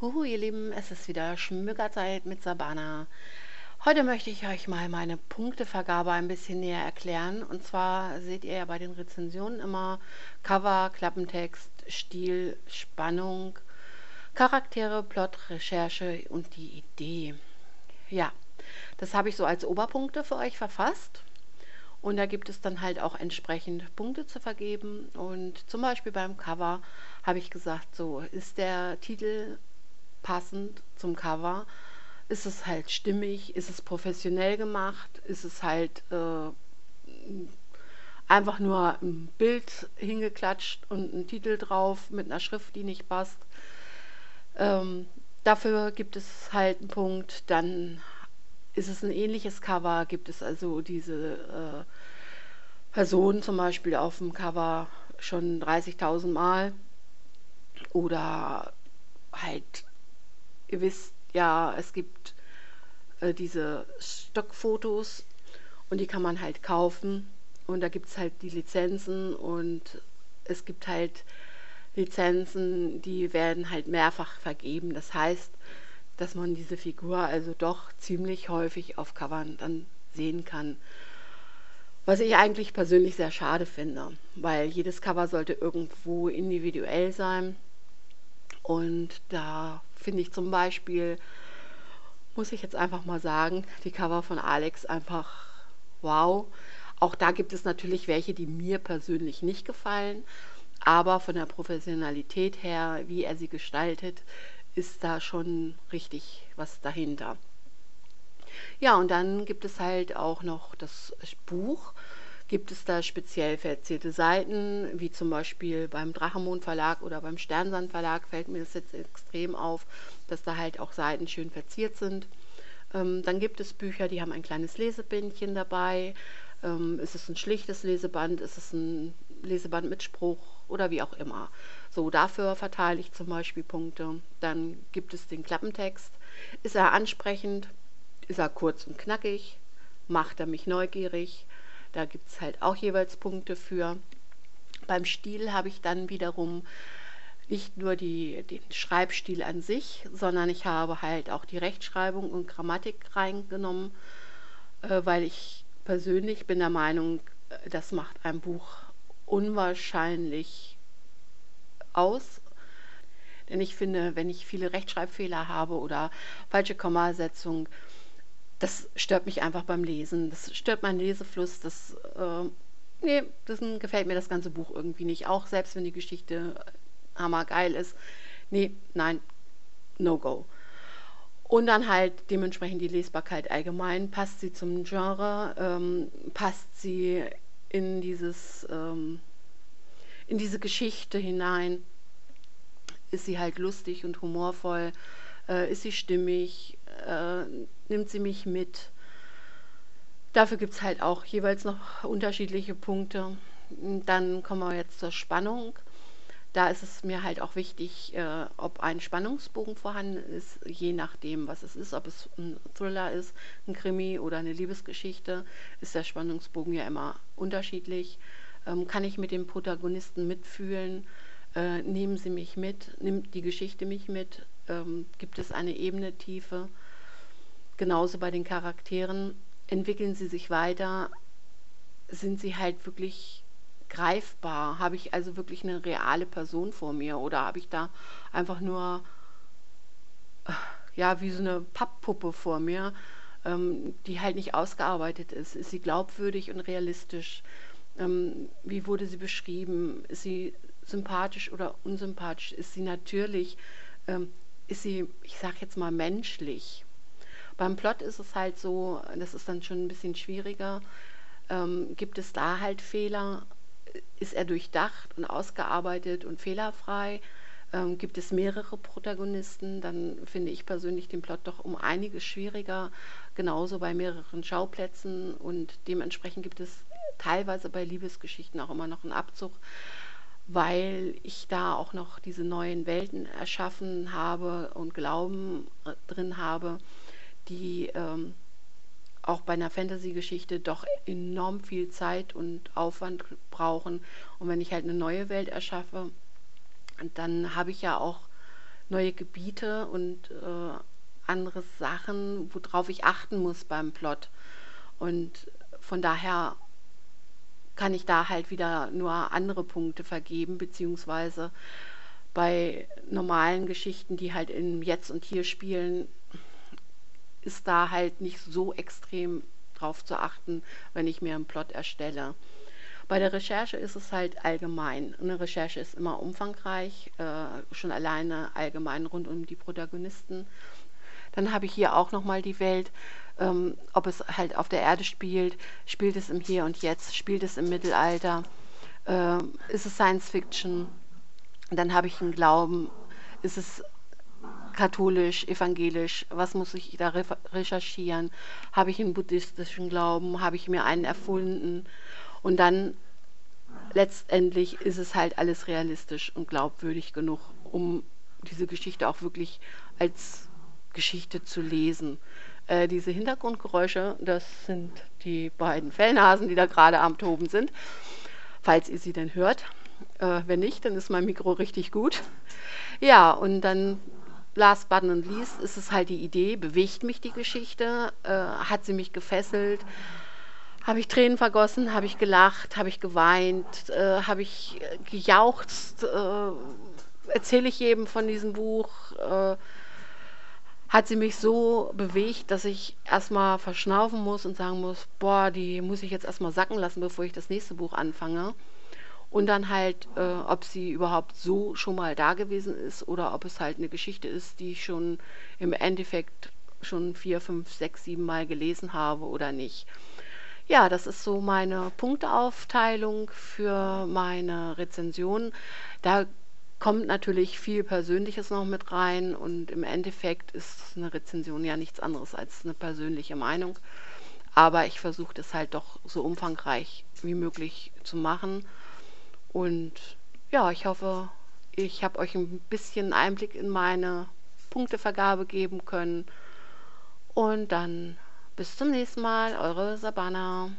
Huhu, ihr Lieben, es ist wieder Schmückerzeit mit Sabana. Heute möchte ich euch mal meine Punktevergabe ein bisschen näher erklären. Und zwar seht ihr ja bei den Rezensionen immer Cover, Klappentext, Stil, Spannung, Charaktere, Plot, Recherche und die Idee. Ja, das habe ich so als Oberpunkte für euch verfasst. Und da gibt es dann halt auch entsprechend Punkte zu vergeben. Und zum Beispiel beim Cover habe ich gesagt, so ist der Titel passend zum Cover? Ist es halt stimmig? Ist es professionell gemacht? Ist es halt äh, einfach nur ein Bild hingeklatscht und ein Titel drauf mit einer Schrift, die nicht passt? Ähm, dafür gibt es halt einen Punkt. Dann ist es ein ähnliches Cover, gibt es also diese äh, Person zum Beispiel auf dem Cover schon 30.000 Mal oder halt Ihr wisst ja, es gibt äh, diese Stockfotos und die kann man halt kaufen. Und da gibt es halt die Lizenzen und es gibt halt Lizenzen, die werden halt mehrfach vergeben. Das heißt, dass man diese Figur also doch ziemlich häufig auf Covern dann sehen kann. Was ich eigentlich persönlich sehr schade finde, weil jedes Cover sollte irgendwo individuell sein. Und da finde ich zum Beispiel, muss ich jetzt einfach mal sagen, die Cover von Alex einfach wow. Auch da gibt es natürlich welche, die mir persönlich nicht gefallen, aber von der Professionalität her, wie er sie gestaltet, ist da schon richtig was dahinter. Ja, und dann gibt es halt auch noch das Buch gibt es da speziell verzierte Seiten, wie zum Beispiel beim Drachenmond Verlag oder beim Sternsand Verlag fällt mir das jetzt extrem auf, dass da halt auch Seiten schön verziert sind. Ähm, dann gibt es Bücher, die haben ein kleines Lesebändchen dabei. Ähm, ist es ein schlichtes Leseband, ist es ein Leseband mit Spruch oder wie auch immer. So, dafür verteile ich zum Beispiel Punkte. Dann gibt es den Klappentext. Ist er ansprechend? Ist er kurz und knackig? Macht er mich neugierig? Da gibt es halt auch jeweils Punkte für. Beim Stil habe ich dann wiederum nicht nur die, den Schreibstil an sich, sondern ich habe halt auch die Rechtschreibung und Grammatik reingenommen, äh, weil ich persönlich bin der Meinung, äh, das macht ein Buch unwahrscheinlich aus. Denn ich finde, wenn ich viele Rechtschreibfehler habe oder falsche Kommasetzung, das stört mich einfach beim Lesen. Das stört meinen Lesefluss. Das, äh, nee, das gefällt mir das ganze Buch irgendwie nicht. Auch selbst wenn die Geschichte hammergeil ist. Nee, nein, no go. Und dann halt dementsprechend die Lesbarkeit allgemein. Passt sie zum Genre? Ähm, passt sie in dieses, ähm, in diese Geschichte hinein? Ist sie halt lustig und humorvoll? Äh, ist sie stimmig? Äh, nimmt sie mich mit. Dafür gibt es halt auch jeweils noch unterschiedliche Punkte. Dann kommen wir jetzt zur Spannung. Da ist es mir halt auch wichtig, äh, ob ein Spannungsbogen vorhanden ist, je nachdem, was es ist, ob es ein Thriller ist, ein Krimi oder eine Liebesgeschichte, ist der Spannungsbogen ja immer unterschiedlich. Ähm, kann ich mit dem Protagonisten mitfühlen? Äh, nehmen sie mich mit? Nimmt die Geschichte mich mit? Ähm, gibt es eine Ebene Tiefe? Genauso bei den Charakteren. Entwickeln sie sich weiter? Sind sie halt wirklich greifbar? Habe ich also wirklich eine reale Person vor mir oder habe ich da einfach nur ja wie so eine Papppuppe vor mir, ähm, die halt nicht ausgearbeitet ist? Ist sie glaubwürdig und realistisch? Ähm, wie wurde sie beschrieben? Ist sie sympathisch oder unsympathisch? Ist sie natürlich? Ähm, ist sie, ich sage jetzt mal, menschlich? Beim Plot ist es halt so, das ist dann schon ein bisschen schwieriger. Ähm, gibt es da halt Fehler? Ist er durchdacht und ausgearbeitet und fehlerfrei? Ähm, gibt es mehrere Protagonisten? Dann finde ich persönlich den Plot doch um einiges schwieriger. Genauso bei mehreren Schauplätzen und dementsprechend gibt es teilweise bei Liebesgeschichten auch immer noch einen Abzug, weil ich da auch noch diese neuen Welten erschaffen habe und Glauben äh, drin habe die ähm, auch bei einer Fantasy-Geschichte doch enorm viel Zeit und Aufwand brauchen. Und wenn ich halt eine neue Welt erschaffe, dann habe ich ja auch neue Gebiete und äh, andere Sachen, worauf ich achten muss beim Plot. Und von daher kann ich da halt wieder nur andere Punkte vergeben, beziehungsweise bei normalen Geschichten, die halt im Jetzt und Hier spielen, ist da halt nicht so extrem drauf zu achten, wenn ich mir einen Plot erstelle. Bei der Recherche ist es halt allgemein. Eine Recherche ist immer umfangreich, äh, schon alleine allgemein rund um die Protagonisten. Dann habe ich hier auch nochmal die Welt, ähm, ob es halt auf der Erde spielt, spielt es im Hier und Jetzt, spielt es im Mittelalter, äh, ist es Science Fiction. Dann habe ich einen Glauben, ist es katholisch, evangelisch, was muss ich da re recherchieren? Habe ich einen buddhistischen Glauben? Habe ich mir einen erfunden? Und dann letztendlich ist es halt alles realistisch und glaubwürdig genug, um diese Geschichte auch wirklich als Geschichte zu lesen. Äh, diese Hintergrundgeräusche, das sind die beiden Fellnasen, die da gerade am Toben sind, falls ihr sie denn hört. Äh, wenn nicht, dann ist mein Mikro richtig gut. Ja, und dann last but not least ist es halt die Idee, bewegt mich die Geschichte, äh, hat sie mich gefesselt, habe ich Tränen vergossen, habe ich gelacht, habe ich geweint, äh, habe ich gejauchzt, äh, erzähle ich jedem von diesem Buch, äh, hat sie mich so bewegt, dass ich erstmal verschnaufen muss und sagen muss, boah, die muss ich jetzt erstmal sacken lassen, bevor ich das nächste Buch anfange. Und dann halt, äh, ob sie überhaupt so schon mal da gewesen ist oder ob es halt eine Geschichte ist, die ich schon im Endeffekt schon vier, fünf, sechs, sieben Mal gelesen habe oder nicht. Ja, das ist so meine Punkteaufteilung für meine Rezension. Da kommt natürlich viel Persönliches noch mit rein und im Endeffekt ist eine Rezension ja nichts anderes als eine persönliche Meinung. Aber ich versuche das halt doch so umfangreich wie möglich zu machen. Und ja, ich hoffe, ich habe euch ein bisschen Einblick in meine Punktevergabe geben können. Und dann bis zum nächsten Mal, eure Sabana.